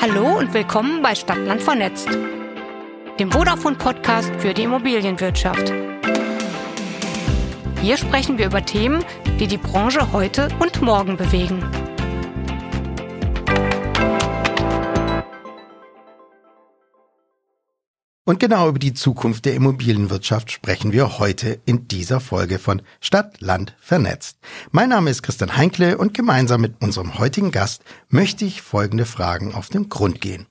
Hallo und willkommen bei Stadtland vernetzt, dem Vodafone-Podcast für die Immobilienwirtschaft. Hier sprechen wir über Themen, die die Branche heute und morgen bewegen. Und genau über die Zukunft der Immobilienwirtschaft sprechen wir heute in dieser Folge von Stadt, Land, Vernetzt. Mein Name ist Christian Heinkle und gemeinsam mit unserem heutigen Gast möchte ich folgende Fragen auf den Grund gehen.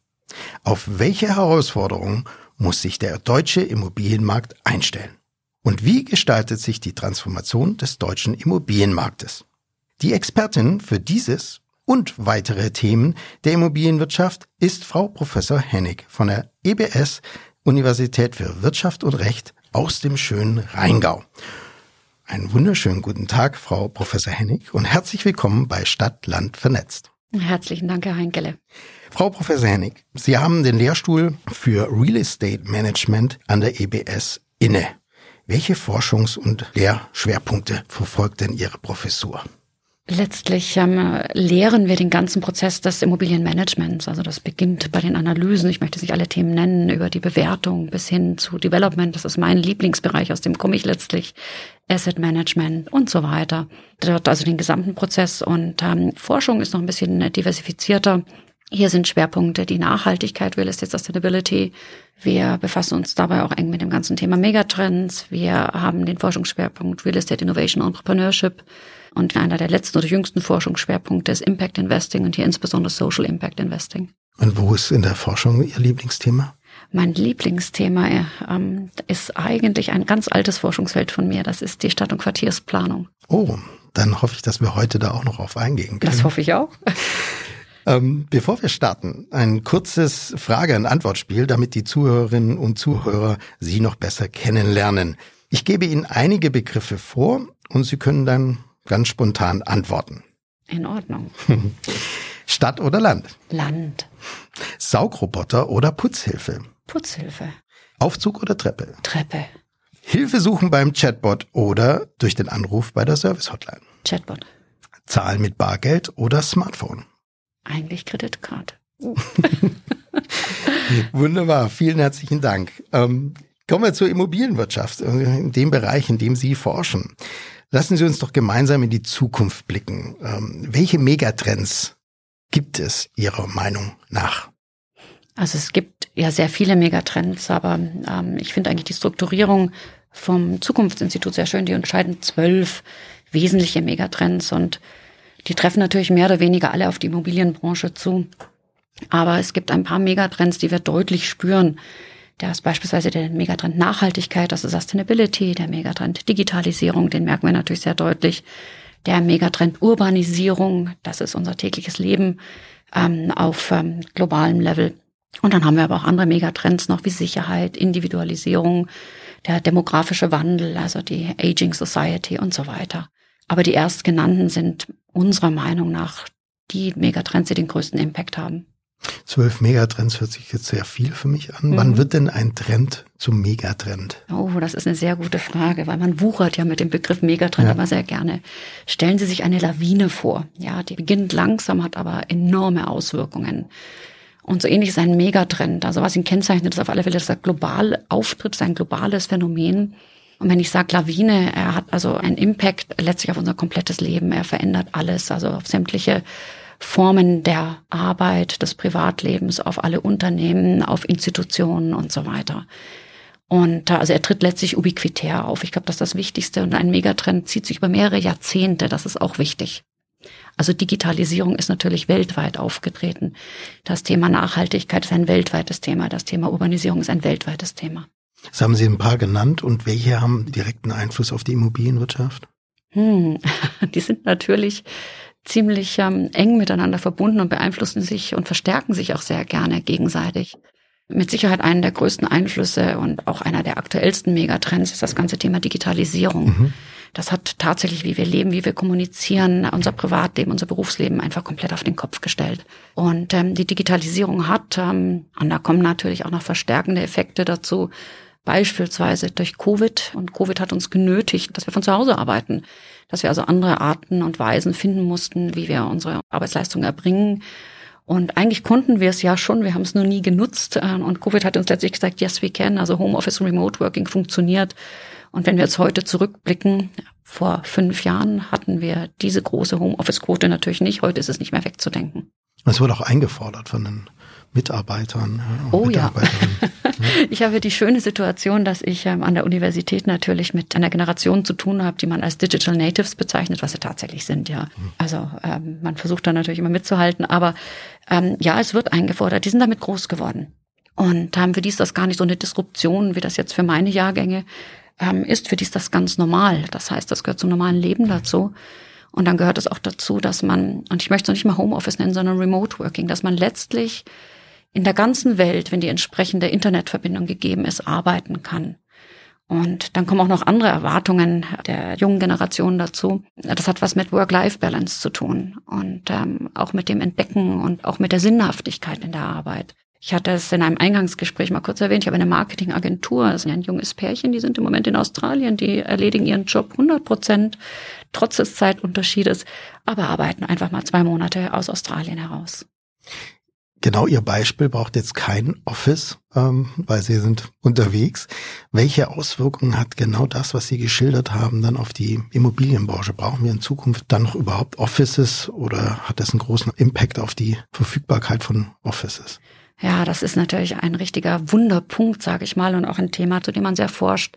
Auf welche Herausforderungen muss sich der deutsche Immobilienmarkt einstellen? Und wie gestaltet sich die Transformation des deutschen Immobilienmarktes? Die Expertin für dieses und weitere Themen der Immobilienwirtschaft ist Frau Professor Hennig von der EBS Universität für Wirtschaft und Recht aus dem schönen Rheingau. Einen wunderschönen guten Tag, Frau Professor Hennig, und herzlich willkommen bei Stadt, Land vernetzt. Herzlichen Dank, Herr Heinkele. Frau Professor Hennig, Sie haben den Lehrstuhl für Real Estate Management an der EBS inne. Welche Forschungs- und Lehrschwerpunkte verfolgt denn Ihre Professur? Letztlich ähm, lehren wir den ganzen Prozess des Immobilienmanagements. Also das beginnt bei den Analysen. Ich möchte nicht alle Themen nennen, über die Bewertung bis hin zu Development. Das ist mein Lieblingsbereich, aus dem komme ich letztlich. Asset Management und so weiter. Dort also den gesamten Prozess. Und ähm, Forschung ist noch ein bisschen diversifizierter. Hier sind Schwerpunkte die Nachhaltigkeit, Real Estate Sustainability. Wir befassen uns dabei auch eng mit dem ganzen Thema Megatrends. Wir haben den Forschungsschwerpunkt Real Estate Innovation Entrepreneurship. Und einer der letzten oder jüngsten Forschungsschwerpunkte ist Impact Investing und hier insbesondere Social Impact Investing. Und wo ist in der Forschung Ihr Lieblingsthema? Mein Lieblingsthema ähm, ist eigentlich ein ganz altes Forschungsfeld von mir. Das ist die Stadt- und Quartiersplanung. Oh, dann hoffe ich, dass wir heute da auch noch auf eingehen können. Das hoffe ich auch. Ähm, bevor wir starten, ein kurzes Frage- und Antwortspiel, damit die Zuhörerinnen und Zuhörer Sie noch besser kennenlernen. Ich gebe Ihnen einige Begriffe vor und Sie können dann ganz spontan antworten. In Ordnung. Stadt oder Land? Land. Saugroboter oder Putzhilfe? Putzhilfe. Aufzug oder Treppe? Treppe. Hilfe suchen beim Chatbot oder durch den Anruf bei der Service-Hotline? Chatbot. Zahlen mit Bargeld oder Smartphone? Eigentlich Kreditkarte. Uh. Wunderbar, vielen herzlichen Dank. Ähm, kommen wir zur Immobilienwirtschaft, in dem Bereich, in dem Sie forschen. Lassen Sie uns doch gemeinsam in die Zukunft blicken. Ähm, welche Megatrends gibt es Ihrer Meinung nach? Also es gibt ja sehr viele Megatrends, aber ähm, ich finde eigentlich die Strukturierung vom Zukunftsinstitut sehr schön. Die unterscheiden zwölf wesentliche Megatrends und die treffen natürlich mehr oder weniger alle auf die Immobilienbranche zu. Aber es gibt ein paar Megatrends, die wir deutlich spüren, da ist beispielsweise der Megatrend Nachhaltigkeit, ist Sustainability, der Megatrend Digitalisierung, den merken wir natürlich sehr deutlich. Der Megatrend Urbanisierung, das ist unser tägliches Leben ähm, auf ähm, globalem Level. Und dann haben wir aber auch andere Megatrends noch wie Sicherheit, Individualisierung, der demografische Wandel, also die Aging Society und so weiter. Aber die erstgenannten sind unserer Meinung nach die Megatrends, die den größten Impact haben. Zwölf Megatrends hört sich jetzt sehr viel für mich an. Mhm. Wann wird denn ein Trend zum Megatrend? Oh, das ist eine sehr gute Frage, weil man wuchert ja mit dem Begriff Megatrend ja. immer sehr gerne. Stellen Sie sich eine Lawine vor. Ja, die beginnt langsam, hat aber enorme Auswirkungen. Und so ähnlich ist ein Megatrend. Also was ihn kennzeichnet, ist auf alle Fälle, dass er global auftritt, ist ein globales Phänomen. Und wenn ich sage Lawine, er hat also einen Impact letztlich auf unser komplettes Leben. Er verändert alles, also auf sämtliche Formen der Arbeit, des Privatlebens, auf alle Unternehmen, auf Institutionen und so weiter. Und also er tritt letztlich ubiquitär auf. Ich glaube, das ist das Wichtigste. Und ein Megatrend zieht sich über mehrere Jahrzehnte. Das ist auch wichtig. Also Digitalisierung ist natürlich weltweit aufgetreten. Das Thema Nachhaltigkeit ist ein weltweites Thema. Das Thema Urbanisierung ist ein weltweites Thema. Das haben Sie ein paar genannt. Und welche haben direkten Einfluss auf die Immobilienwirtschaft? Hm, die sind natürlich ziemlich ähm, eng miteinander verbunden und beeinflussen sich und verstärken sich auch sehr gerne gegenseitig. Mit Sicherheit einen der größten Einflüsse und auch einer der aktuellsten Megatrends ist das ganze Thema Digitalisierung. Mhm. Das hat tatsächlich, wie wir leben, wie wir kommunizieren, unser Privatleben, unser Berufsleben einfach komplett auf den Kopf gestellt. Und ähm, die Digitalisierung hat, ähm, und da kommen natürlich auch noch verstärkende Effekte dazu, beispielsweise durch Covid. Und Covid hat uns genötigt, dass wir von zu Hause arbeiten dass wir also andere Arten und Weisen finden mussten, wie wir unsere Arbeitsleistung erbringen. Und eigentlich konnten wir es ja schon, wir haben es nur nie genutzt. Äh, und Covid hat uns letztlich gesagt, yes, we can. Also Homeoffice und Remote Working funktioniert. Und wenn wir jetzt heute zurückblicken, vor fünf Jahren hatten wir diese große Homeoffice-Quote natürlich nicht. Heute ist es nicht mehr wegzudenken. Es wurde auch eingefordert von den Mitarbeitern. Oh ja. ich habe die schöne Situation, dass ich ähm, an der Universität natürlich mit einer Generation zu tun habe, die man als Digital Natives bezeichnet, was sie tatsächlich sind, ja. Mhm. Also ähm, man versucht da natürlich immer mitzuhalten, aber ähm, ja, es wird eingefordert. Die sind damit groß geworden. Und haben für die ist das gar nicht so eine Disruption, wie das jetzt für meine Jahrgänge ähm, ist. Für die ist das ganz normal. Das heißt, das gehört zum normalen Leben dazu. Und dann gehört es auch dazu, dass man, und ich möchte es nicht mal Homeoffice nennen, sondern Remote Working, dass man letztlich in der ganzen Welt, wenn die entsprechende Internetverbindung gegeben ist, arbeiten kann. Und dann kommen auch noch andere Erwartungen der jungen Generation dazu. Das hat was mit Work-Life-Balance zu tun und ähm, auch mit dem Entdecken und auch mit der Sinnhaftigkeit in der Arbeit. Ich hatte es in einem Eingangsgespräch mal kurz erwähnt. Ich habe eine Marketingagentur, das ist ein junges Pärchen, die sind im Moment in Australien, die erledigen ihren Job 100 Prozent, trotz des Zeitunterschiedes, aber arbeiten einfach mal zwei Monate aus Australien heraus. Genau Ihr Beispiel braucht jetzt kein Office, ähm, weil Sie sind unterwegs. Welche Auswirkungen hat genau das, was Sie geschildert haben, dann auf die Immobilienbranche? Brauchen wir in Zukunft dann noch überhaupt Offices oder hat das einen großen Impact auf die Verfügbarkeit von Offices? Ja, das ist natürlich ein richtiger Wunderpunkt, sage ich mal, und auch ein Thema, zu dem man sehr forscht.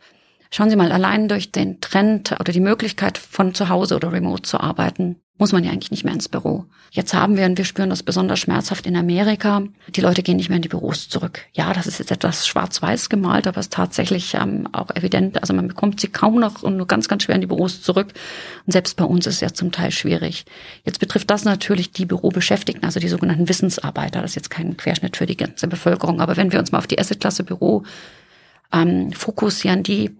Schauen Sie mal, allein durch den Trend oder die Möglichkeit von zu Hause oder remote zu arbeiten, muss man ja eigentlich nicht mehr ins Büro. Jetzt haben wir, und wir spüren das besonders schmerzhaft in Amerika, die Leute gehen nicht mehr in die Büros zurück. Ja, das ist jetzt etwas schwarz-weiß gemalt, aber es ist tatsächlich ähm, auch evident. Also man bekommt sie kaum noch und nur ganz, ganz schwer in die Büros zurück. Und selbst bei uns ist es ja zum Teil schwierig. Jetzt betrifft das natürlich die Bürobeschäftigten, also die sogenannten Wissensarbeiter. Das ist jetzt kein Querschnitt für die ganze Bevölkerung. Aber wenn wir uns mal auf die Assetklasse Büro ähm, fokussieren, die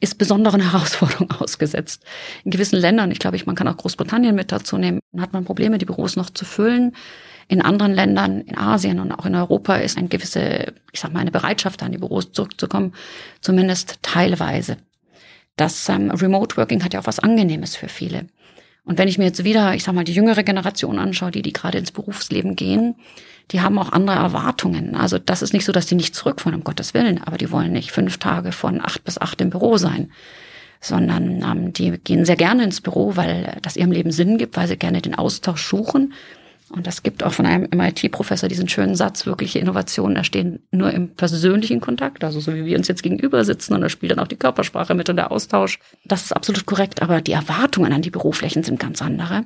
ist besonderen Herausforderungen ausgesetzt. In gewissen Ländern, ich glaube, ich, man kann auch Großbritannien mit dazu nehmen, hat man Probleme, die Büros noch zu füllen. In anderen Ländern, in Asien und auch in Europa ist eine gewisse, ich sag mal, eine Bereitschaft, an die Büros zurückzukommen, zumindest teilweise. Das ähm, Remote Working hat ja auch was Angenehmes für viele. Und wenn ich mir jetzt wieder, ich sag mal, die jüngere Generation anschaue, die, die gerade ins Berufsleben gehen, die haben auch andere Erwartungen. Also das ist nicht so, dass die nicht zurückfahren, um Gottes Willen, aber die wollen nicht fünf Tage von acht bis acht im Büro sein, sondern ähm, die gehen sehr gerne ins Büro, weil das ihrem Leben Sinn gibt, weil sie gerne den Austausch suchen. Und das gibt auch von einem MIT-Professor diesen schönen Satz, wirkliche Innovationen entstehen nur im persönlichen Kontakt, also so wie wir uns jetzt gegenüber sitzen und da spielt dann auch die Körpersprache mit und der Austausch. Das ist absolut korrekt, aber die Erwartungen an die Büroflächen sind ganz andere.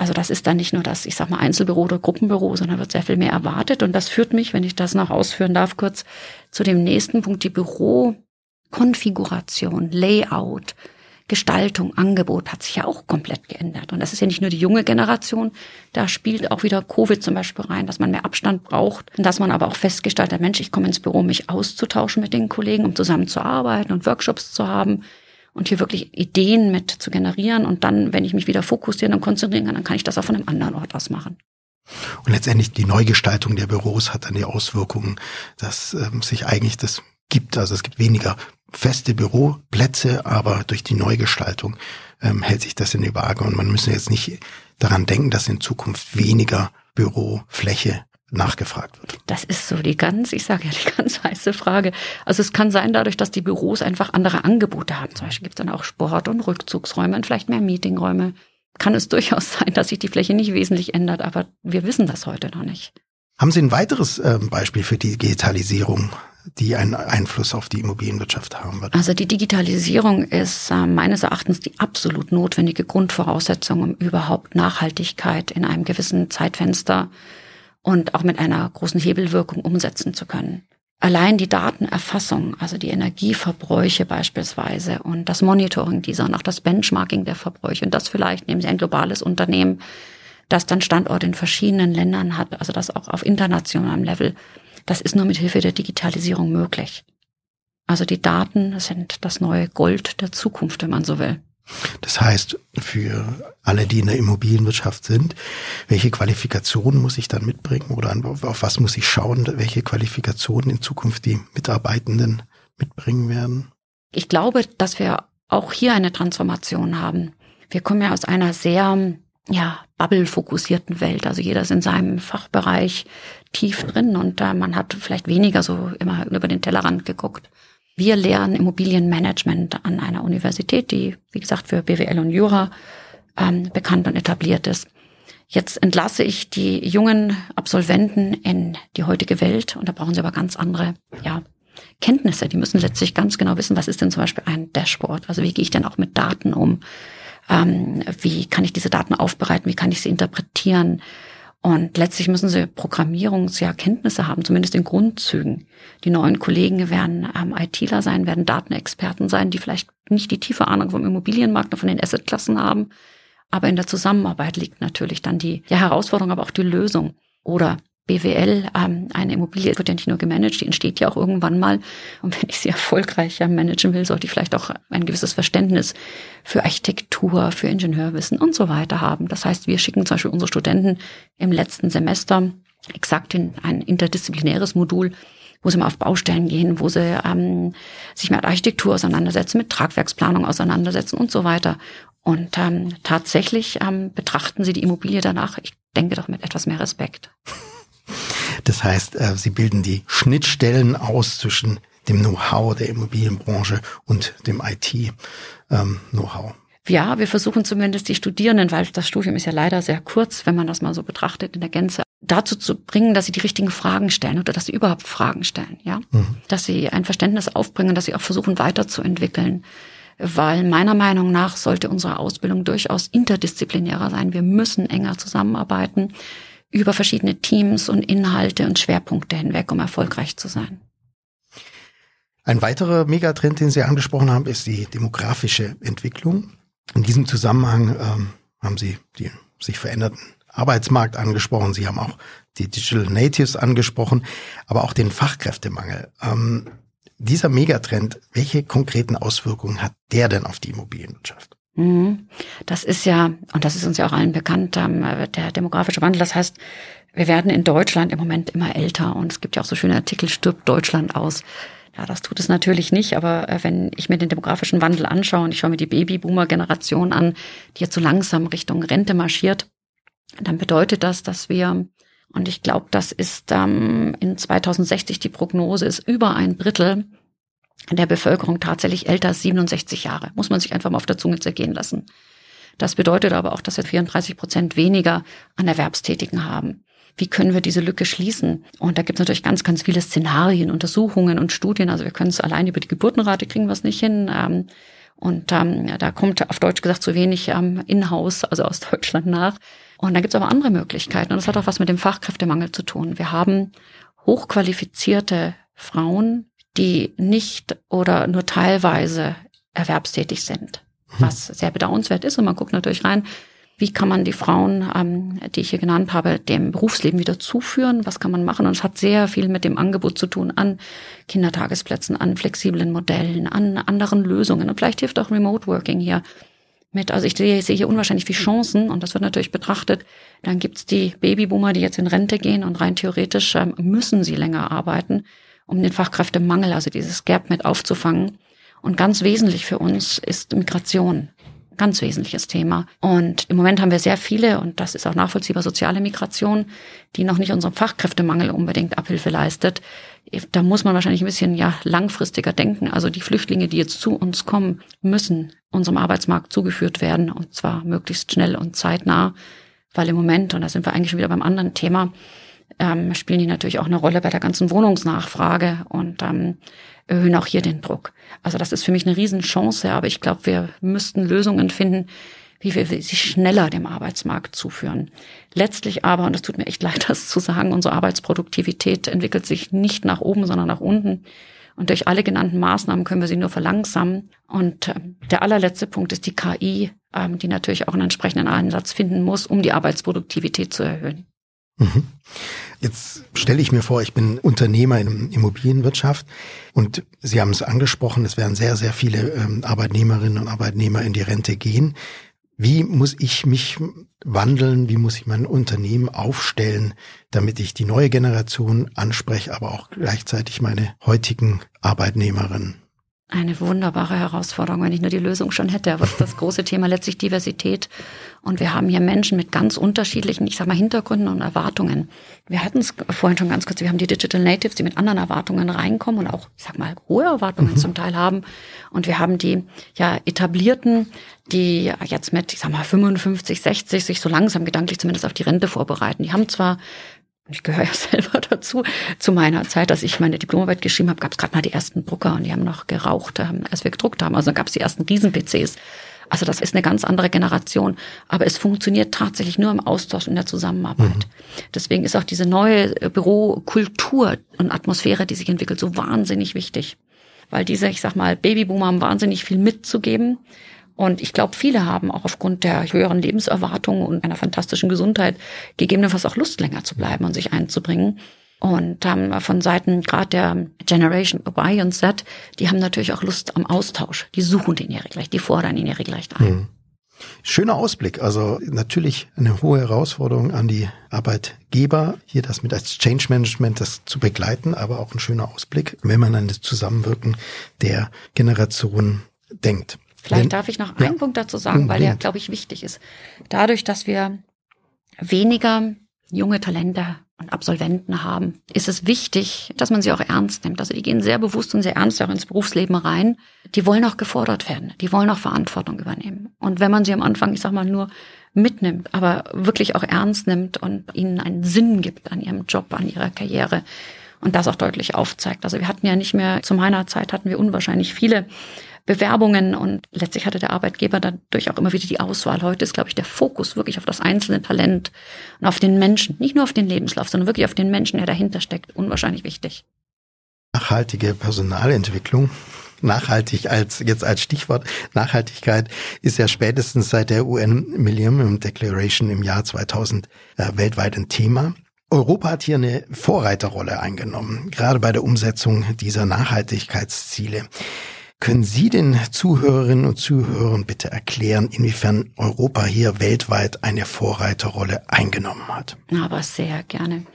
Also das ist dann nicht nur das, ich sag mal, Einzelbüro oder Gruppenbüro, sondern wird sehr viel mehr erwartet. Und das führt mich, wenn ich das noch ausführen darf, kurz zu dem nächsten Punkt, die Bürokonfiguration, Layout, Gestaltung, Angebot hat sich ja auch komplett geändert. Und das ist ja nicht nur die junge Generation, da spielt auch wieder Covid zum Beispiel rein, dass man mehr Abstand braucht, dass man aber auch festgestellt hat, Mensch, ich komme ins Büro, mich auszutauschen mit den Kollegen, um zusammen zu arbeiten und Workshops zu haben und hier wirklich Ideen mit zu generieren. Und dann, wenn ich mich wieder fokussieren und konzentrieren kann, dann kann ich das auch von einem anderen Ort aus machen. Und letztendlich die Neugestaltung der Büros hat dann die Auswirkungen, dass ähm, sich eigentlich das gibt. Also es gibt weniger feste Büroplätze, aber durch die Neugestaltung ähm, hält sich das in die Waage. Und man müsse jetzt nicht daran denken, dass in Zukunft weniger Bürofläche nachgefragt wird? Das ist so die ganz, ich sage ja, die ganz heiße Frage. Also es kann sein, dadurch, dass die Büros einfach andere Angebote haben. Zum Beispiel gibt es dann auch Sport- und Rückzugsräume und vielleicht mehr Meetingräume. Kann es durchaus sein, dass sich die Fläche nicht wesentlich ändert, aber wir wissen das heute noch nicht. Haben Sie ein weiteres äh, Beispiel für die Digitalisierung, die einen Einfluss auf die Immobilienwirtschaft haben wird? Also die Digitalisierung ist äh, meines Erachtens die absolut notwendige Grundvoraussetzung, um überhaupt Nachhaltigkeit in einem gewissen Zeitfenster und auch mit einer großen Hebelwirkung umsetzen zu können. Allein die Datenerfassung, also die Energieverbräuche beispielsweise und das Monitoring dieser und auch das Benchmarking der Verbräuche und das vielleicht nehmen Sie ein globales Unternehmen, das dann Standort in verschiedenen Ländern hat, also das auch auf internationalem Level, das ist nur mit Hilfe der Digitalisierung möglich. Also die Daten sind das neue Gold der Zukunft, wenn man so will. Das heißt, für alle, die in der Immobilienwirtschaft sind, welche Qualifikationen muss ich dann mitbringen oder auf was muss ich schauen, welche Qualifikationen in Zukunft die Mitarbeitenden mitbringen werden? Ich glaube, dass wir auch hier eine Transformation haben. Wir kommen ja aus einer sehr ja, Bubble-fokussierten Welt. Also jeder ist in seinem Fachbereich tief drin und äh, man hat vielleicht weniger so immer über den Tellerrand geguckt. Wir lehren Immobilienmanagement an einer Universität, die, wie gesagt, für BWL und Jura ähm, bekannt und etabliert ist. Jetzt entlasse ich die jungen Absolventen in die heutige Welt und da brauchen sie aber ganz andere ja, Kenntnisse. Die müssen letztlich ganz genau wissen, was ist denn zum Beispiel ein Dashboard? Also wie gehe ich denn auch mit Daten um? Ähm, wie kann ich diese Daten aufbereiten? Wie kann ich sie interpretieren? Und letztlich müssen sie Programmierungskenntnisse haben, zumindest in Grundzügen. Die neuen Kollegen werden ähm, ITler sein, werden Datenexperten sein, die vielleicht nicht die tiefe Ahnung vom Immobilienmarkt und von den Assetklassen haben. Aber in der Zusammenarbeit liegt natürlich dann die ja, Herausforderung, aber auch die Lösung. Oder BWL, ähm, eine Immobilie wird ja nicht nur gemanagt, die entsteht ja auch irgendwann mal. Und wenn ich sie erfolgreicher managen will, sollte ich vielleicht auch ein gewisses Verständnis für Architektur, für Ingenieurwissen und so weiter haben. Das heißt, wir schicken zum Beispiel unsere Studenten im letzten Semester exakt in ein interdisziplinäres Modul, wo sie mal auf Baustellen gehen, wo sie ähm, sich mit Architektur auseinandersetzen, mit Tragwerksplanung auseinandersetzen und so weiter. Und ähm, tatsächlich ähm, betrachten sie die Immobilie danach, ich denke doch mit etwas mehr Respekt. Das heißt, äh, Sie bilden die Schnittstellen aus zwischen dem Know-how der Immobilienbranche und dem IT-Know-how. Ähm, ja, wir versuchen zumindest die Studierenden, weil das Studium ist ja leider sehr kurz, wenn man das mal so betrachtet in der Gänze, dazu zu bringen, dass sie die richtigen Fragen stellen oder dass sie überhaupt Fragen stellen, ja, mhm. dass sie ein Verständnis aufbringen, dass sie auch versuchen weiterzuentwickeln, weil meiner Meinung nach sollte unsere Ausbildung durchaus interdisziplinärer sein. Wir müssen enger zusammenarbeiten über verschiedene Teams und Inhalte und Schwerpunkte hinweg, um erfolgreich zu sein. Ein weiterer Megatrend, den Sie angesprochen haben, ist die demografische Entwicklung. In diesem Zusammenhang ähm, haben Sie die sich veränderten Arbeitsmarkt angesprochen. Sie haben auch die Digital Natives angesprochen, aber auch den Fachkräftemangel. Ähm, dieser Megatrend, welche konkreten Auswirkungen hat der denn auf die Immobilienwirtschaft? Mhm. Das ist ja, und das ist uns ja auch allen bekannt, ähm, der demografische Wandel. Das heißt, wir werden in Deutschland im Moment immer älter und es gibt ja auch so schöne Artikel, stirbt Deutschland aus. Ja, das tut es natürlich nicht, aber äh, wenn ich mir den demografischen Wandel anschaue und ich schaue mir die Babyboomer-Generation an, die jetzt so langsam Richtung Rente marschiert, dann bedeutet das, dass wir, und ich glaube, das ist ähm, in 2060 die Prognose, ist über ein Drittel der Bevölkerung tatsächlich älter als 67 Jahre. Muss man sich einfach mal auf der Zunge zergehen lassen. Das bedeutet aber auch, dass wir 34 Prozent weniger an Erwerbstätigen haben. Wie können wir diese Lücke schließen? Und da gibt es natürlich ganz, ganz viele Szenarien, Untersuchungen und Studien. Also wir können es allein über die Geburtenrate kriegen wir es nicht hin. Ähm, und ähm, da kommt auf Deutsch gesagt zu wenig ähm, in-house, also aus Deutschland nach. Und da gibt es aber andere Möglichkeiten. Und das hat auch was mit dem Fachkräftemangel zu tun. Wir haben hochqualifizierte Frauen, die nicht oder nur teilweise erwerbstätig sind, mhm. was sehr bedauernswert ist. Und man guckt natürlich rein, wie kann man die Frauen, ähm, die ich hier genannt habe, dem Berufsleben wieder zuführen? Was kann man machen? Und es hat sehr viel mit dem Angebot zu tun an Kindertagesplätzen, an flexiblen Modellen, an anderen Lösungen. Und vielleicht hilft auch Remote Working hier mit. Also ich sehe, sehe hier unwahrscheinlich viele Chancen und das wird natürlich betrachtet. Dann gibt's die Babyboomer, die jetzt in Rente gehen und rein theoretisch ähm, müssen sie länger arbeiten um den Fachkräftemangel, also dieses Gap mit aufzufangen. Und ganz wesentlich für uns ist Migration. Ganz wesentliches Thema. Und im Moment haben wir sehr viele, und das ist auch nachvollziehbar, soziale Migration, die noch nicht unserem Fachkräftemangel unbedingt Abhilfe leistet. Da muss man wahrscheinlich ein bisschen ja langfristiger denken. Also die Flüchtlinge, die jetzt zu uns kommen, müssen unserem Arbeitsmarkt zugeführt werden und zwar möglichst schnell und zeitnah, weil im Moment, und da sind wir eigentlich schon wieder beim anderen Thema, ähm, spielen die natürlich auch eine Rolle bei der ganzen Wohnungsnachfrage und ähm, erhöhen auch hier den Druck. Also das ist für mich eine Riesenchance, aber ich glaube, wir müssten Lösungen finden, wie wir sie schneller dem Arbeitsmarkt zuführen. Letztlich aber, und es tut mir echt leid, das zu sagen, unsere Arbeitsproduktivität entwickelt sich nicht nach oben, sondern nach unten. Und durch alle genannten Maßnahmen können wir sie nur verlangsamen. Und äh, der allerletzte Punkt ist die KI, ähm, die natürlich auch einen entsprechenden Einsatz finden muss, um die Arbeitsproduktivität zu erhöhen. Mhm. Jetzt stelle ich mir vor, ich bin Unternehmer in Immobilienwirtschaft und Sie haben es angesprochen, es werden sehr, sehr viele ähm, Arbeitnehmerinnen und Arbeitnehmer in die Rente gehen. Wie muss ich mich wandeln? Wie muss ich mein Unternehmen aufstellen, damit ich die neue Generation anspreche, aber auch gleichzeitig meine heutigen Arbeitnehmerinnen? Eine wunderbare Herausforderung, wenn ich nur die Lösung schon hätte. Aber ist das große Thema letztlich Diversität. Und wir haben hier Menschen mit ganz unterschiedlichen, ich sag mal, Hintergründen und Erwartungen. Wir hatten es vorhin schon ganz kurz, wir haben die Digital Natives, die mit anderen Erwartungen reinkommen und auch, ich sag mal, hohe Erwartungen mhm. zum Teil haben. Und wir haben die ja etablierten, die jetzt mit, ich sag mal, 55, 60 sich so langsam gedanklich zumindest auf die Rente vorbereiten. Die haben zwar ich gehöre ja selber dazu. Zu meiner Zeit, als ich meine Diplomarbeit geschrieben habe, gab es gerade mal die ersten Drucker und die haben noch geraucht, als wir gedruckt haben. Also dann gab es die ersten Riesen-PCs. Also das ist eine ganz andere Generation. Aber es funktioniert tatsächlich nur im Austausch und der Zusammenarbeit. Mhm. Deswegen ist auch diese neue Bürokultur und Atmosphäre, die sich entwickelt, so wahnsinnig wichtig. Weil diese, ich sag mal, Babyboomer haben wahnsinnig viel mitzugeben. Und ich glaube, viele haben auch aufgrund der höheren Lebenserwartung und einer fantastischen Gesundheit gegebenenfalls auch Lust, länger zu bleiben und sich einzubringen. Und haben von Seiten gerade der Generation Y und Z, die haben natürlich auch Lust am Austausch. Die suchen den ihre gleich, die fordern ihn ihre gleich ein. Mhm. Schöner Ausblick. Also natürlich eine hohe Herausforderung an die Arbeitgeber, hier das mit als Change Management das zu begleiten, aber auch ein schöner Ausblick, wenn man an das Zusammenwirken der Generationen denkt. Vielleicht Wenn, darf ich noch einen ja, Punkt dazu sagen, weil der, glaube ich, wichtig ist. Dadurch, dass wir weniger junge Talente und Absolventen haben, ist es wichtig, dass man sie auch ernst nimmt. Also die gehen sehr bewusst und sehr ernst auch ins Berufsleben rein. Die wollen auch gefordert werden. Die wollen auch Verantwortung übernehmen. Und wenn man sie am Anfang, ich sag mal, nur mitnimmt, aber wirklich auch ernst nimmt und ihnen einen Sinn gibt an ihrem Job, an ihrer Karriere und das auch deutlich aufzeigt. Also wir hatten ja nicht mehr, zu meiner Zeit hatten wir unwahrscheinlich viele Bewerbungen und letztlich hatte der Arbeitgeber dadurch auch immer wieder die Auswahl. Heute ist, glaube ich, der Fokus wirklich auf das einzelne Talent und auf den Menschen, nicht nur auf den Lebenslauf, sondern wirklich auf den Menschen, der dahinter steckt, unwahrscheinlich wichtig. Nachhaltige Personalentwicklung nachhaltig als jetzt als Stichwort Nachhaltigkeit ist ja spätestens seit der UN Millennium Declaration im Jahr 2000 äh, weltweit ein Thema. Europa hat hier eine Vorreiterrolle eingenommen, gerade bei der Umsetzung dieser Nachhaltigkeitsziele. Können Sie den Zuhörerinnen und Zuhörern bitte erklären, inwiefern Europa hier weltweit eine Vorreiterrolle eingenommen hat? Aber sehr gerne.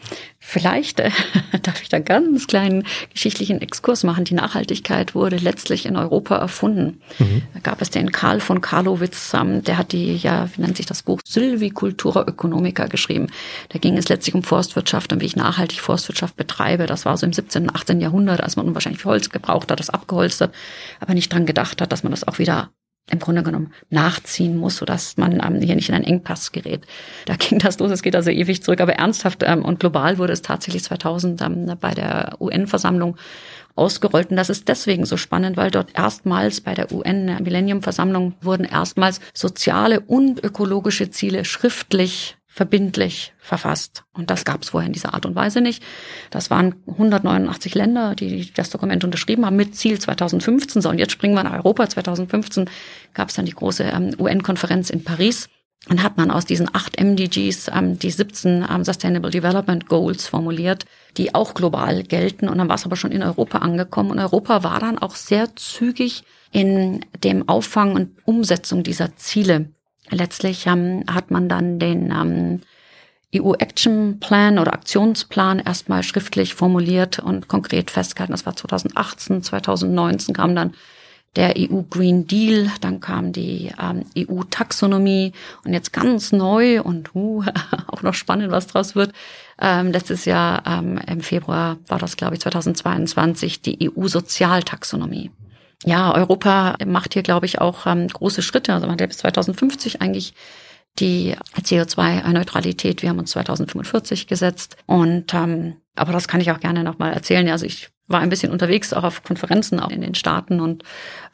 Vielleicht äh, darf ich da ganz kleinen geschichtlichen Exkurs machen. Die Nachhaltigkeit wurde letztlich in Europa erfunden. Mhm. Da gab es den Karl von Karlowitz, ähm, der hat die, ja, wie nennt sich das Buch, Sylvicultura Ökonomica geschrieben. Da ging es letztlich um Forstwirtschaft und wie ich nachhaltig Forstwirtschaft betreibe. Das war so im 17., 18. Jahrhundert, als man unwahrscheinlich Holz gebraucht hat, das abgeholzt hat, aber nicht dran gedacht hat, dass man das auch wieder im Grunde genommen nachziehen muss, sodass man ähm, hier nicht in einen Engpass gerät. Da ging das los, es geht also ewig zurück, aber ernsthaft ähm, und global wurde es tatsächlich 2000 ähm, bei der UN-Versammlung ausgerollt. Und das ist deswegen so spannend, weil dort erstmals bei der UN-Millennium-Versammlung wurden erstmals soziale und ökologische Ziele schriftlich verbindlich verfasst. Und das gab es vorher in dieser Art und Weise nicht. Das waren 189 Länder, die das Dokument unterschrieben haben mit Ziel 2015. So, und jetzt springen wir nach Europa. 2015 gab es dann die große ähm, UN-Konferenz in Paris. Und hat man aus diesen acht MDGs ähm, die 17 ähm, Sustainable Development Goals formuliert, die auch global gelten. Und dann war es aber schon in Europa angekommen. Und Europa war dann auch sehr zügig in dem Auffang und Umsetzung dieser Ziele letztlich ähm, hat man dann den ähm, EU Action Plan oder Aktionsplan erstmal schriftlich formuliert und konkret festgehalten. Das war 2018, 2019 kam dann der EU Green Deal, dann kam die ähm, EU Taxonomie und jetzt ganz neu und uh, auch noch spannend, was draus wird. Ähm, letztes Jahr ähm, im Februar war das, glaube ich, 2022 die EU Sozialtaxonomie ja, Europa macht hier, glaube ich, auch ähm, große Schritte. Also man hat ja bis 2050 eigentlich die CO2-Neutralität. Wir haben uns 2045 gesetzt. Und ähm, aber das kann ich auch gerne nochmal erzählen. Also ich war ein bisschen unterwegs, auch auf Konferenzen auch in den Staaten und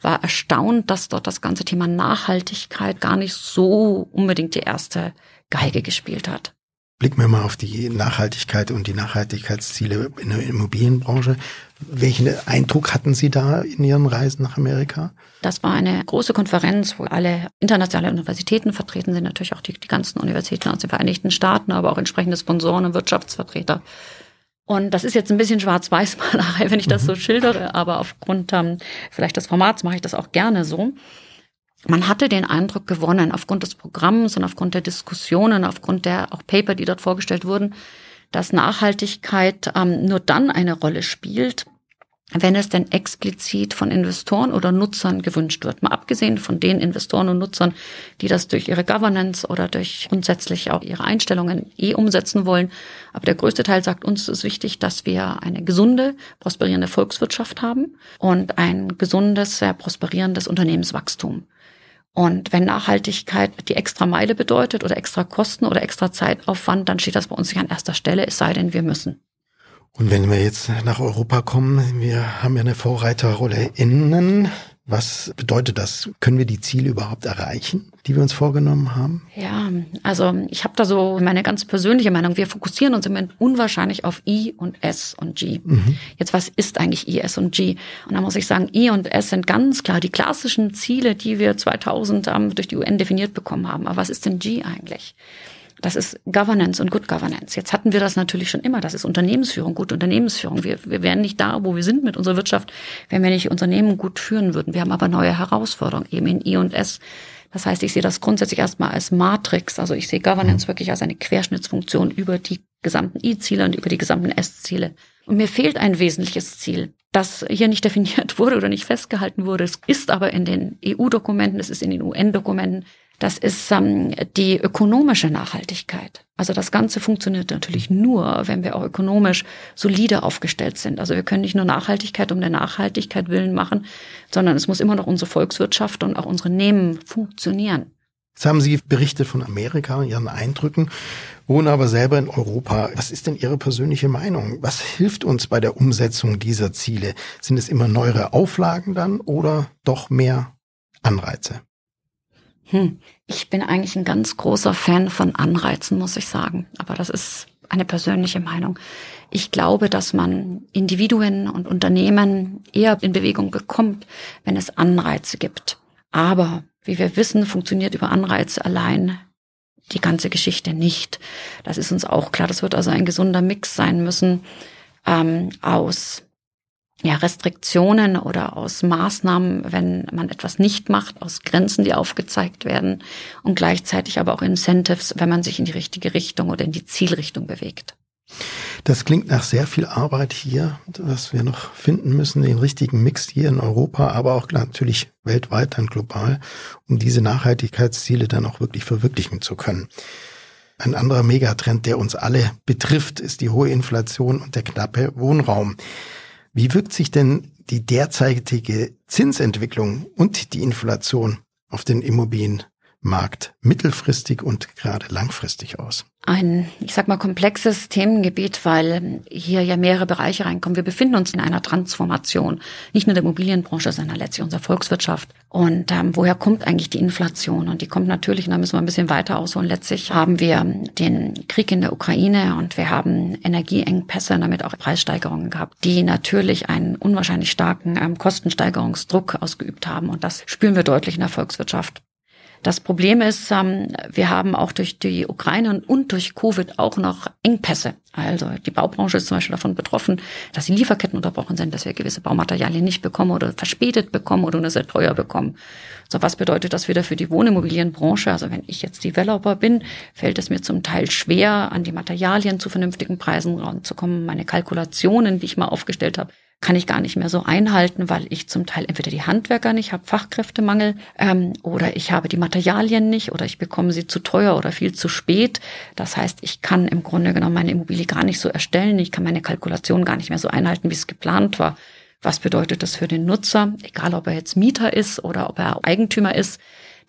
war erstaunt, dass dort das ganze Thema Nachhaltigkeit gar nicht so unbedingt die erste Geige gespielt hat. Blicken wir mal auf die Nachhaltigkeit und die Nachhaltigkeitsziele in der Immobilienbranche. Welchen Eindruck hatten Sie da in Ihren Reisen nach Amerika? Das war eine große Konferenz, wo alle internationalen Universitäten vertreten sind, natürlich auch die, die ganzen Universitäten aus den Vereinigten Staaten, aber auch entsprechende Sponsoren und Wirtschaftsvertreter. Und das ist jetzt ein bisschen Schwarz-Weiß-Malerei, wenn ich das so mhm. schildere, aber aufgrund ähm, vielleicht des Formats mache ich das auch gerne so man hatte den Eindruck gewonnen, aufgrund des Programms und aufgrund der Diskussionen, aufgrund der auch Paper, die dort vorgestellt wurden, dass Nachhaltigkeit ähm, nur dann eine Rolle spielt, wenn es denn explizit von Investoren oder Nutzern gewünscht wird. Mal abgesehen von den Investoren und Nutzern, die das durch ihre Governance oder durch grundsätzlich auch ihre Einstellungen eh umsetzen wollen. Aber der größte Teil sagt uns, es ist wichtig, dass wir eine gesunde, prosperierende Volkswirtschaft haben und ein gesundes, sehr prosperierendes Unternehmenswachstum. Und wenn Nachhaltigkeit die extra Meile bedeutet oder extra Kosten oder extra Zeitaufwand, dann steht das bei uns nicht an erster Stelle, es sei denn, wir müssen. Und wenn wir jetzt nach Europa kommen, wir haben ja eine Vorreiterrolle innen. Was bedeutet das? Können wir die Ziele überhaupt erreichen, die wir uns vorgenommen haben? Ja, also ich habe da so meine ganz persönliche Meinung. Wir fokussieren uns im Moment unwahrscheinlich auf I und S und G. Mhm. Jetzt, was ist eigentlich I, S und G? Und da muss ich sagen, I und S sind ganz klar die klassischen Ziele, die wir 2000 ähm, durch die UN definiert bekommen haben. Aber was ist denn G eigentlich? Das ist Governance und Good Governance. Jetzt hatten wir das natürlich schon immer. Das ist Unternehmensführung, gute Unternehmensführung. Wir, wir wären nicht da, wo wir sind mit unserer Wirtschaft, wenn wir nicht Unternehmen gut führen würden. Wir haben aber neue Herausforderungen, eben in I und S. Das heißt, ich sehe das grundsätzlich erstmal als Matrix. Also ich sehe Governance mhm. wirklich als eine Querschnittsfunktion über die gesamten I-Ziele und über die gesamten S-Ziele. Und mir fehlt ein wesentliches Ziel, das hier nicht definiert wurde oder nicht festgehalten wurde. Es ist aber in den EU-Dokumenten, es ist in den UN-Dokumenten, das ist ähm, die ökonomische Nachhaltigkeit. Also das Ganze funktioniert natürlich nur, wenn wir auch ökonomisch solide aufgestellt sind. Also wir können nicht nur Nachhaltigkeit um der Nachhaltigkeit willen machen, sondern es muss immer noch unsere Volkswirtschaft und auch unsere Nehmen funktionieren. Jetzt haben Sie berichtet von Amerika und Ihren Eindrücken, wohnen aber selber in Europa. Was ist denn Ihre persönliche Meinung? Was hilft uns bei der Umsetzung dieser Ziele? Sind es immer neuere Auflagen dann oder doch mehr Anreize? Hm. Ich bin eigentlich ein ganz großer Fan von Anreizen, muss ich sagen. Aber das ist eine persönliche Meinung. Ich glaube, dass man Individuen und Unternehmen eher in Bewegung bekommt, wenn es Anreize gibt. Aber wie wir wissen, funktioniert über Anreize allein die ganze Geschichte nicht. Das ist uns auch klar. Das wird also ein gesunder Mix sein müssen ähm, aus ja, Restriktionen oder aus Maßnahmen, wenn man etwas nicht macht, aus Grenzen, die aufgezeigt werden und gleichzeitig aber auch Incentives, wenn man sich in die richtige Richtung oder in die Zielrichtung bewegt. Das klingt nach sehr viel Arbeit hier, was wir noch finden müssen, den richtigen Mix hier in Europa, aber auch natürlich weltweit dann global, um diese Nachhaltigkeitsziele dann auch wirklich verwirklichen zu können. Ein anderer Megatrend, der uns alle betrifft, ist die hohe Inflation und der knappe Wohnraum. Wie wirkt sich denn die derzeitige Zinsentwicklung und die Inflation auf den Immobilienmarkt mittelfristig und gerade langfristig aus? ein, ich sag mal, komplexes Themengebiet, weil hier ja mehrere Bereiche reinkommen. Wir befinden uns in einer Transformation, nicht nur der Immobilienbranche, sondern letztlich unserer Volkswirtschaft. Und ähm, woher kommt eigentlich die Inflation? Und die kommt natürlich, und da müssen wir ein bisschen weiter ausholen. Letztlich haben wir den Krieg in der Ukraine und wir haben Energieengpässe und damit auch Preissteigerungen gehabt, die natürlich einen unwahrscheinlich starken ähm, Kostensteigerungsdruck ausgeübt haben. Und das spüren wir deutlich in der Volkswirtschaft. Das Problem ist, ähm, wir haben auch durch die Ukraine und durch Covid auch noch Engpässe. Also die Baubranche ist zum Beispiel davon betroffen, dass die Lieferketten unterbrochen sind, dass wir gewisse Baumaterialien nicht bekommen oder verspätet bekommen oder nur sehr teuer bekommen. So was bedeutet das wieder für die Wohnimmobilienbranche? Also wenn ich jetzt Developer bin, fällt es mir zum Teil schwer, an die Materialien zu vernünftigen Preisen ranzukommen. Meine Kalkulationen, die ich mal aufgestellt habe, kann ich gar nicht mehr so einhalten, weil ich zum Teil entweder die Handwerker nicht habe, Fachkräftemangel, ähm, oder ich habe die Materialien nicht oder ich bekomme sie zu teuer oder viel zu spät. Das heißt, ich kann im Grunde genommen meine Immobilie gar nicht so erstellen. Ich kann meine Kalkulation gar nicht mehr so einhalten, wie es geplant war. Was bedeutet das für den Nutzer? Egal, ob er jetzt Mieter ist oder ob er Eigentümer ist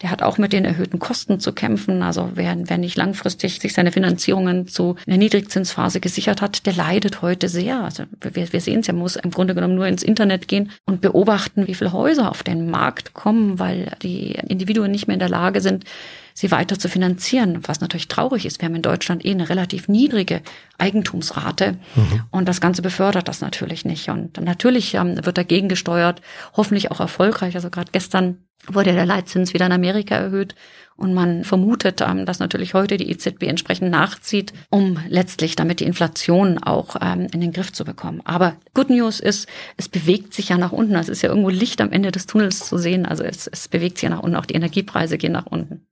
der hat auch mit den erhöhten Kosten zu kämpfen. Also wer, wer nicht langfristig sich seine Finanzierungen zu einer Niedrigzinsphase gesichert hat, der leidet heute sehr. Also wir, wir sehen es ja, muss im Grunde genommen nur ins Internet gehen und beobachten, wie viele Häuser auf den Markt kommen, weil die Individuen nicht mehr in der Lage sind, sie weiter zu finanzieren, was natürlich traurig ist. Wir haben in Deutschland eh eine relativ niedrige Eigentumsrate mhm. und das Ganze befördert das natürlich nicht. Und natürlich ähm, wird dagegen gesteuert, hoffentlich auch erfolgreich. Also gerade gestern wurde der Leitzins wieder in Amerika erhöht und man vermutet, ähm, dass natürlich heute die EZB entsprechend nachzieht, um letztlich damit die Inflation auch ähm, in den Griff zu bekommen. Aber Good News ist, es bewegt sich ja nach unten. Es ist ja irgendwo Licht am Ende des Tunnels zu sehen. Also es, es bewegt sich ja nach unten. Auch die Energiepreise gehen nach unten.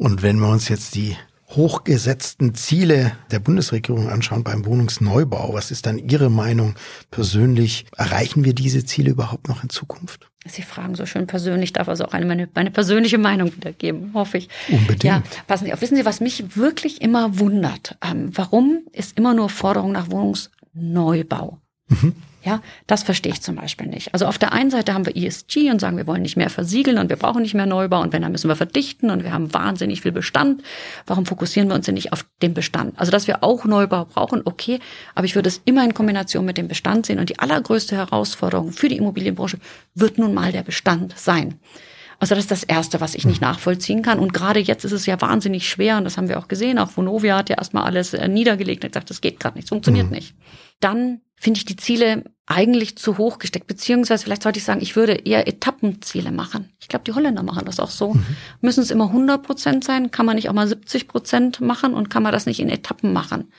Und wenn wir uns jetzt die hochgesetzten Ziele der Bundesregierung anschauen beim Wohnungsneubau. Was ist dann Ihre Meinung persönlich? Erreichen wir diese Ziele überhaupt noch in Zukunft? Sie fragen so schön persönlich, darf also auch eine, meine, meine persönliche Meinung wiedergeben, hoffe ich. Unbedingt. Ja, passen Sie auf. Wissen Sie, was mich wirklich immer wundert? Ähm, warum ist immer nur Forderung nach Wohnungsneubau? Mhm. Ja, das verstehe ich zum Beispiel nicht. Also auf der einen Seite haben wir ESG und sagen, wir wollen nicht mehr versiegeln und wir brauchen nicht mehr Neubau und wenn, dann müssen wir verdichten und wir haben wahnsinnig viel Bestand. Warum fokussieren wir uns denn nicht auf den Bestand? Also, dass wir auch Neubau brauchen, okay, aber ich würde es immer in Kombination mit dem Bestand sehen und die allergrößte Herausforderung für die Immobilienbranche wird nun mal der Bestand sein. Also das ist das Erste, was ich nicht nachvollziehen kann. Und gerade jetzt ist es ja wahnsinnig schwer, und das haben wir auch gesehen, auch Vonovia hat ja erstmal alles äh, niedergelegt und gesagt, das geht gerade nicht, funktioniert mhm. nicht. Dann finde ich die Ziele eigentlich zu hoch gesteckt, beziehungsweise vielleicht sollte ich sagen, ich würde eher Etappenziele machen. Ich glaube, die Holländer machen das auch so. Mhm. Müssen es immer 100 Prozent sein? Kann man nicht auch mal 70 Prozent machen und kann man das nicht in Etappen machen?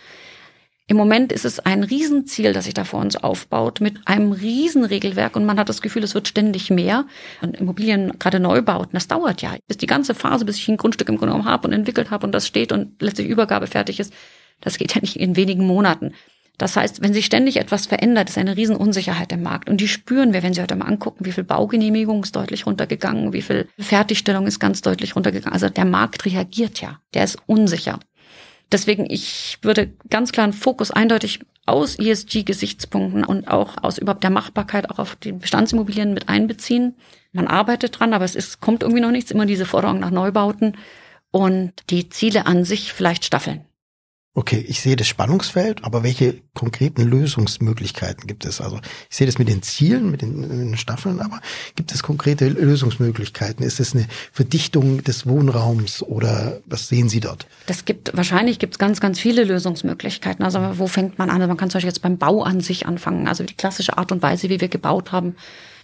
Im Moment ist es ein Riesenziel, das sich da vor uns aufbaut, mit einem Riesenregelwerk und man hat das Gefühl, es wird ständig mehr. Und Immobilien, gerade Neubauten, das dauert ja, bis die ganze Phase, bis ich ein Grundstück im Grunde genommen habe und entwickelt habe und das steht und letztlich Übergabe fertig ist, das geht ja nicht in wenigen Monaten. Das heißt, wenn sich ständig etwas verändert, ist eine Riesenunsicherheit im Markt. Und die spüren wir, wenn Sie heute mal angucken, wie viel Baugenehmigung ist deutlich runtergegangen, wie viel Fertigstellung ist ganz deutlich runtergegangen. Also der Markt reagiert ja, der ist unsicher. Deswegen, ich würde ganz klar einen Fokus eindeutig aus ESG-Gesichtspunkten und auch aus überhaupt der Machbarkeit auch auf die Bestandsimmobilien mit einbeziehen. Man arbeitet dran, aber es ist, kommt irgendwie noch nichts, immer diese Forderung nach Neubauten und die Ziele an sich vielleicht staffeln. Okay, ich sehe das Spannungsfeld, aber welche konkreten Lösungsmöglichkeiten gibt es? Also ich sehe das mit den Zielen, mit den, mit den, Staffeln, aber gibt es konkrete Lösungsmöglichkeiten? Ist es eine Verdichtung des Wohnraums oder was sehen Sie dort? Das gibt wahrscheinlich gibt es ganz, ganz viele Lösungsmöglichkeiten. Also wo fängt man an? Also man kann zum Beispiel jetzt beim Bau an sich anfangen. Also die klassische Art und Weise, wie wir gebaut haben,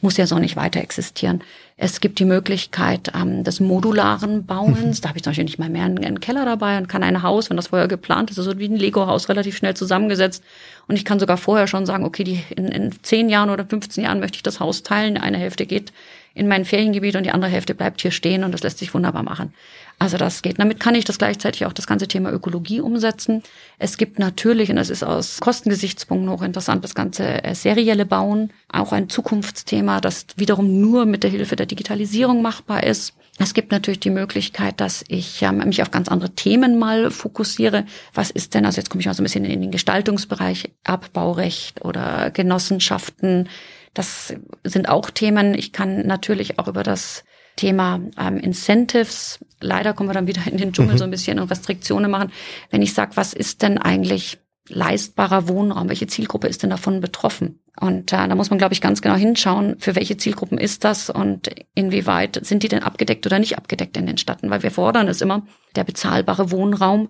muss ja so nicht weiter existieren. Es gibt die Möglichkeit ähm, des modularen Bauens. Mhm. Da habe ich zum Beispiel nicht mal mehr einen, einen, Keller dabei und kann ein Haus, wenn das vorher geplant ist, also wie ein Lego-Haus relativ schnell zusammengesetzt. Und ich kann sogar vorher schon sagen, okay, die, in, in zehn Jahren oder 15 Jahren möchte ich das Haus teilen. Eine Hälfte geht in mein Feriengebiet und die andere Hälfte bleibt hier stehen und das lässt sich wunderbar machen. Also das geht. Damit kann ich das gleichzeitig auch das ganze Thema Ökologie umsetzen. Es gibt natürlich, und das ist aus Kostengesichtspunkten hochinteressant, das ganze äh, serielle Bauen, auch ein Zukunftsthema, das wiederum nur mit der Hilfe der Digitalisierung machbar ist. Es gibt natürlich die Möglichkeit, dass ich ähm, mich auf ganz andere Themen mal fokussiere. Was ist denn, also jetzt komme ich mal so ein bisschen in den Gestaltungsbereich, Abbaurecht oder Genossenschaften. Das sind auch Themen. Ich kann natürlich auch über das Thema ähm, Incentives. Leider kommen wir dann wieder in den Dschungel mhm. so ein bisschen und Restriktionen machen. Wenn ich sage, was ist denn eigentlich leistbarer Wohnraum? Welche Zielgruppe ist denn davon betroffen? Und äh, da muss man, glaube ich, ganz genau hinschauen, für welche Zielgruppen ist das und inwieweit sind die denn abgedeckt oder nicht abgedeckt in den Städten? Weil wir fordern es immer, der bezahlbare Wohnraum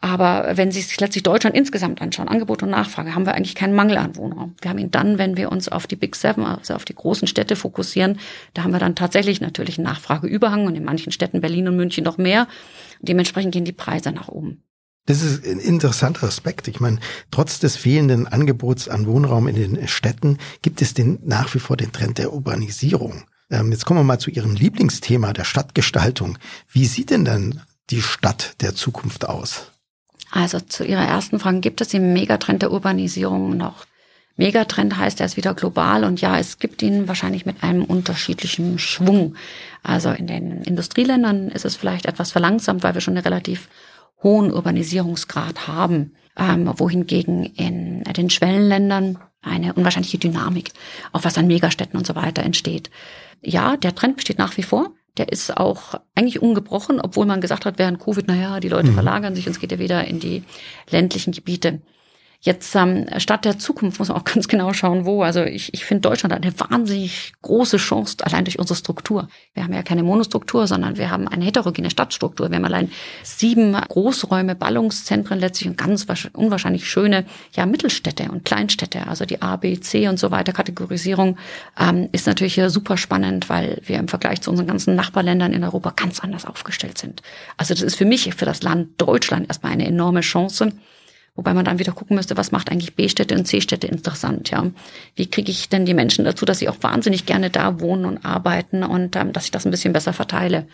aber wenn Sie sich letztlich Deutschland insgesamt anschauen, Angebot und Nachfrage, haben wir eigentlich keinen Mangel an Wohnraum. Wir haben ihn dann, wenn wir uns auf die Big Seven, also auf die großen Städte fokussieren, da haben wir dann tatsächlich natürlich einen Nachfrageüberhang und in manchen Städten, Berlin und München noch mehr. Dementsprechend gehen die Preise nach oben. Das ist ein interessanter Aspekt. Ich meine, trotz des fehlenden Angebots an Wohnraum in den Städten gibt es den, nach wie vor den Trend der Urbanisierung. Ähm, jetzt kommen wir mal zu Ihrem Lieblingsthema der Stadtgestaltung. Wie sieht denn dann die Stadt der Zukunft aus? Also zu Ihrer ersten Frage, gibt es den Megatrend der Urbanisierung noch? Megatrend heißt, er ist wieder global und ja, es gibt ihn wahrscheinlich mit einem unterschiedlichen Schwung. Also in den Industrieländern ist es vielleicht etwas verlangsamt, weil wir schon einen relativ hohen Urbanisierungsgrad haben, ähm, wohingegen in den Schwellenländern eine unwahrscheinliche Dynamik, auch was an Megastädten und so weiter entsteht. Ja, der Trend besteht nach wie vor der ist auch eigentlich ungebrochen, obwohl man gesagt hat, während Covid, naja, die Leute mhm. verlagern sich und es geht ja wieder in die ländlichen Gebiete. Jetzt ähm, Stadt der Zukunft muss man auch ganz genau schauen, wo. Also ich, ich finde Deutschland eine wahnsinnig große Chance, allein durch unsere Struktur. Wir haben ja keine Monostruktur, sondern wir haben eine heterogene Stadtstruktur. Wir haben allein sieben Großräume, Ballungszentren letztlich und ganz unwahrscheinlich schöne ja, Mittelstädte und Kleinstädte. Also die A, B, C und so weiter Kategorisierung ähm, ist natürlich hier super spannend, weil wir im Vergleich zu unseren ganzen Nachbarländern in Europa ganz anders aufgestellt sind. Also das ist für mich, für das Land Deutschland erstmal eine enorme Chance. Wobei man dann wieder gucken müsste, was macht eigentlich B-Städte und C-Städte interessant, ja. Wie kriege ich denn die Menschen dazu, dass sie auch wahnsinnig gerne da wohnen und arbeiten und ähm, dass ich das ein bisschen besser verteile.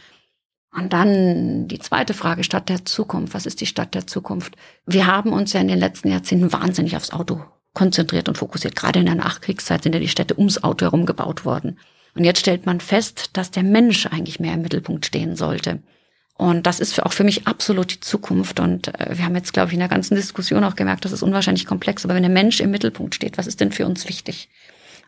Und dann die zweite Frage, Stadt der Zukunft. Was ist die Stadt der Zukunft? Wir haben uns ja in den letzten Jahrzehnten wahnsinnig aufs Auto konzentriert und fokussiert. Gerade in der Nachkriegszeit sind ja die Städte ums Auto herum gebaut worden. Und jetzt stellt man fest, dass der Mensch eigentlich mehr im Mittelpunkt stehen sollte. Und das ist auch für mich absolut die Zukunft. Und äh, wir haben jetzt, glaube ich, in der ganzen Diskussion auch gemerkt, das ist unwahrscheinlich komplex. Aber wenn der Mensch im Mittelpunkt steht, was ist denn für uns wichtig?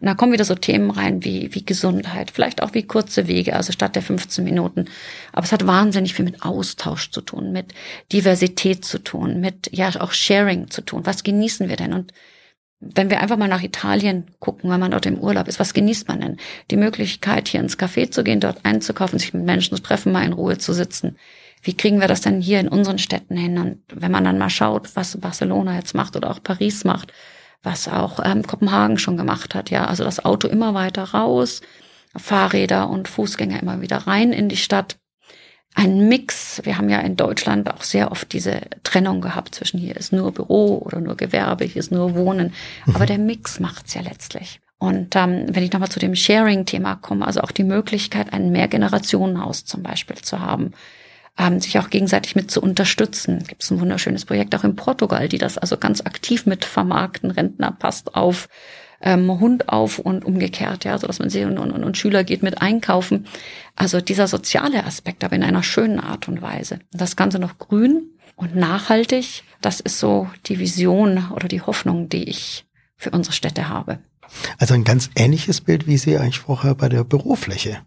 Und da kommen wieder so Themen rein wie, wie Gesundheit, vielleicht auch wie kurze Wege, also statt der 15 Minuten. Aber es hat wahnsinnig viel mit Austausch zu tun, mit Diversität zu tun, mit ja auch Sharing zu tun. Was genießen wir denn? Und wenn wir einfach mal nach Italien gucken, wenn man dort im Urlaub ist, was genießt man denn? Die Möglichkeit, hier ins Café zu gehen, dort einzukaufen, sich mit Menschen zu treffen, mal in Ruhe zu sitzen. Wie kriegen wir das denn hier in unseren Städten hin? Und wenn man dann mal schaut, was Barcelona jetzt macht oder auch Paris macht, was auch ähm, Kopenhagen schon gemacht hat, ja, also das Auto immer weiter raus, Fahrräder und Fußgänger immer wieder rein in die Stadt ein Mix. Wir haben ja in Deutschland auch sehr oft diese Trennung gehabt zwischen hier ist nur Büro oder nur Gewerbe, hier ist nur Wohnen. Aber mhm. der Mix macht's ja letztlich. Und ähm, wenn ich nochmal zu dem Sharing-Thema komme, also auch die Möglichkeit, ein Mehrgenerationenhaus zum Beispiel zu haben, ähm, sich auch gegenseitig mit zu unterstützen. Gibt es ein wunderschönes Projekt auch in Portugal, die das also ganz aktiv mit vermarkten. Rentner passt auf ähm, Hund auf und umgekehrt, ja, so dass man sieht und, und, und Schüler geht mit einkaufen. Also dieser soziale Aspekt, aber in einer schönen Art und Weise. Das Ganze noch grün und nachhaltig, das ist so die Vision oder die Hoffnung, die ich für unsere Städte habe. Also ein ganz ähnliches Bild, wie Sie eigentlich vorher bei der Bürofläche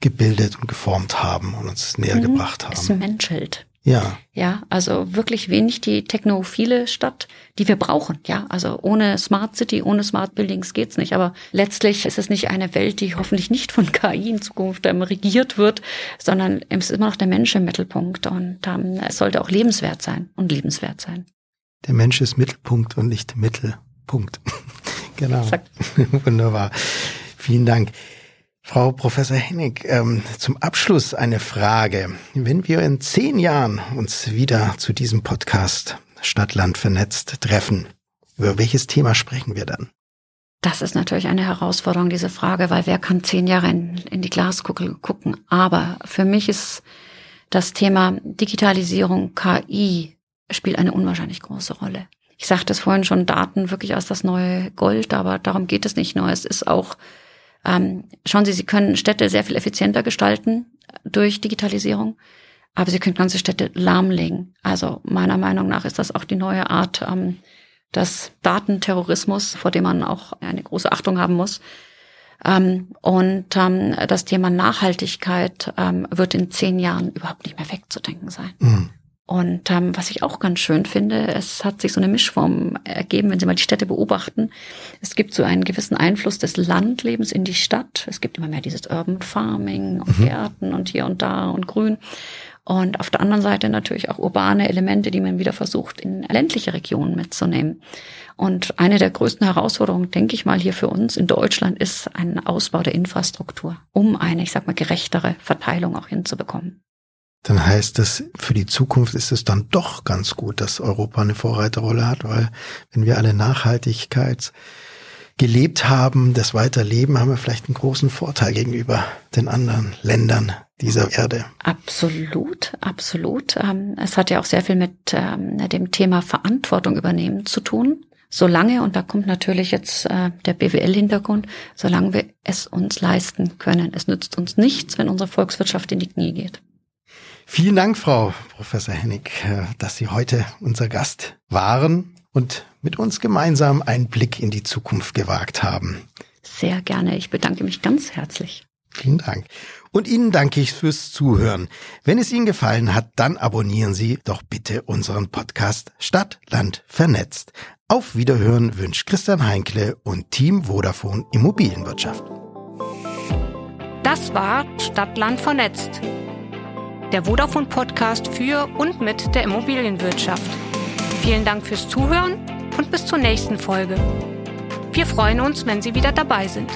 gebildet und geformt haben und uns näher mhm, gebracht haben. Es menschelt. Ja. Ja, also wirklich wenig die technophile Stadt, die wir brauchen. Ja, also ohne Smart City, ohne Smart Buildings geht's nicht. Aber letztlich ist es nicht eine Welt, die hoffentlich nicht von KI in Zukunft ähm, regiert wird, sondern es ist immer noch der Mensch im Mittelpunkt und ähm, es sollte auch lebenswert sein und liebenswert sein. Der Mensch ist Mittelpunkt und nicht Mittelpunkt. genau. Wunderbar. Vielen Dank. Frau Professor Hennig, ähm, zum Abschluss eine Frage. Wenn wir in zehn Jahren uns wieder zu diesem Podcast Stadtland vernetzt treffen, über welches Thema sprechen wir dann? Das ist natürlich eine Herausforderung, diese Frage, weil wer kann zehn Jahre in, in die Glaskugel gucken? Aber für mich ist das Thema Digitalisierung, KI spielt eine unwahrscheinlich große Rolle. Ich sagte es vorhin schon, Daten wirklich als das neue Gold, aber darum geht es nicht nur. Es ist auch ähm, schauen Sie, Sie können Städte sehr viel effizienter gestalten durch Digitalisierung, aber Sie können ganze Städte lahmlegen. Also meiner Meinung nach ist das auch die neue Art ähm, des Datenterrorismus, vor dem man auch eine große Achtung haben muss. Ähm, und ähm, das Thema Nachhaltigkeit ähm, wird in zehn Jahren überhaupt nicht mehr wegzudenken sein. Mhm. Und ähm, was ich auch ganz schön finde, es hat sich so eine Mischform ergeben, wenn Sie mal die Städte beobachten. Es gibt so einen gewissen Einfluss des Landlebens in die Stadt. Es gibt immer mehr dieses Urban Farming und mhm. Gärten und hier und da und Grün. Und auf der anderen Seite natürlich auch urbane Elemente, die man wieder versucht, in ländliche Regionen mitzunehmen. Und eine der größten Herausforderungen, denke ich mal, hier für uns in Deutschland ist ein Ausbau der Infrastruktur, um eine, ich sag mal, gerechtere Verteilung auch hinzubekommen dann heißt das, für die Zukunft ist es dann doch ganz gut, dass Europa eine Vorreiterrolle hat, weil wenn wir alle Nachhaltigkeit gelebt haben, das Weiterleben, haben wir vielleicht einen großen Vorteil gegenüber den anderen Ländern dieser Erde. Absolut, absolut. Ähm, es hat ja auch sehr viel mit ähm, dem Thema Verantwortung übernehmen zu tun. Solange, und da kommt natürlich jetzt äh, der BWL-Hintergrund, solange wir es uns leisten können. Es nützt uns nichts, wenn unsere Volkswirtschaft in die Knie geht. Vielen Dank, Frau Professor Hennig, äh, dass Sie heute unser Gast waren und mit uns gemeinsam einen Blick in die Zukunft gewagt haben. Sehr gerne. Ich bedanke mich ganz herzlich. Vielen Dank. Und Ihnen danke ich fürs Zuhören. Wenn es Ihnen gefallen hat, dann abonnieren Sie doch bitte unseren Podcast Stadt, Land, Vernetzt. Auf Wiederhören wünscht Christian Heinkle und Team Vodafone Immobilienwirtschaft. Das war Stadtland vernetzt der Vodafone Podcast für und mit der Immobilienwirtschaft. Vielen Dank fürs Zuhören und bis zur nächsten Folge. Wir freuen uns, wenn Sie wieder dabei sind.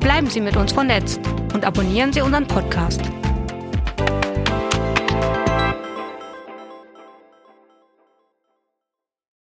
Bleiben Sie mit uns vernetzt und abonnieren Sie unseren Podcast.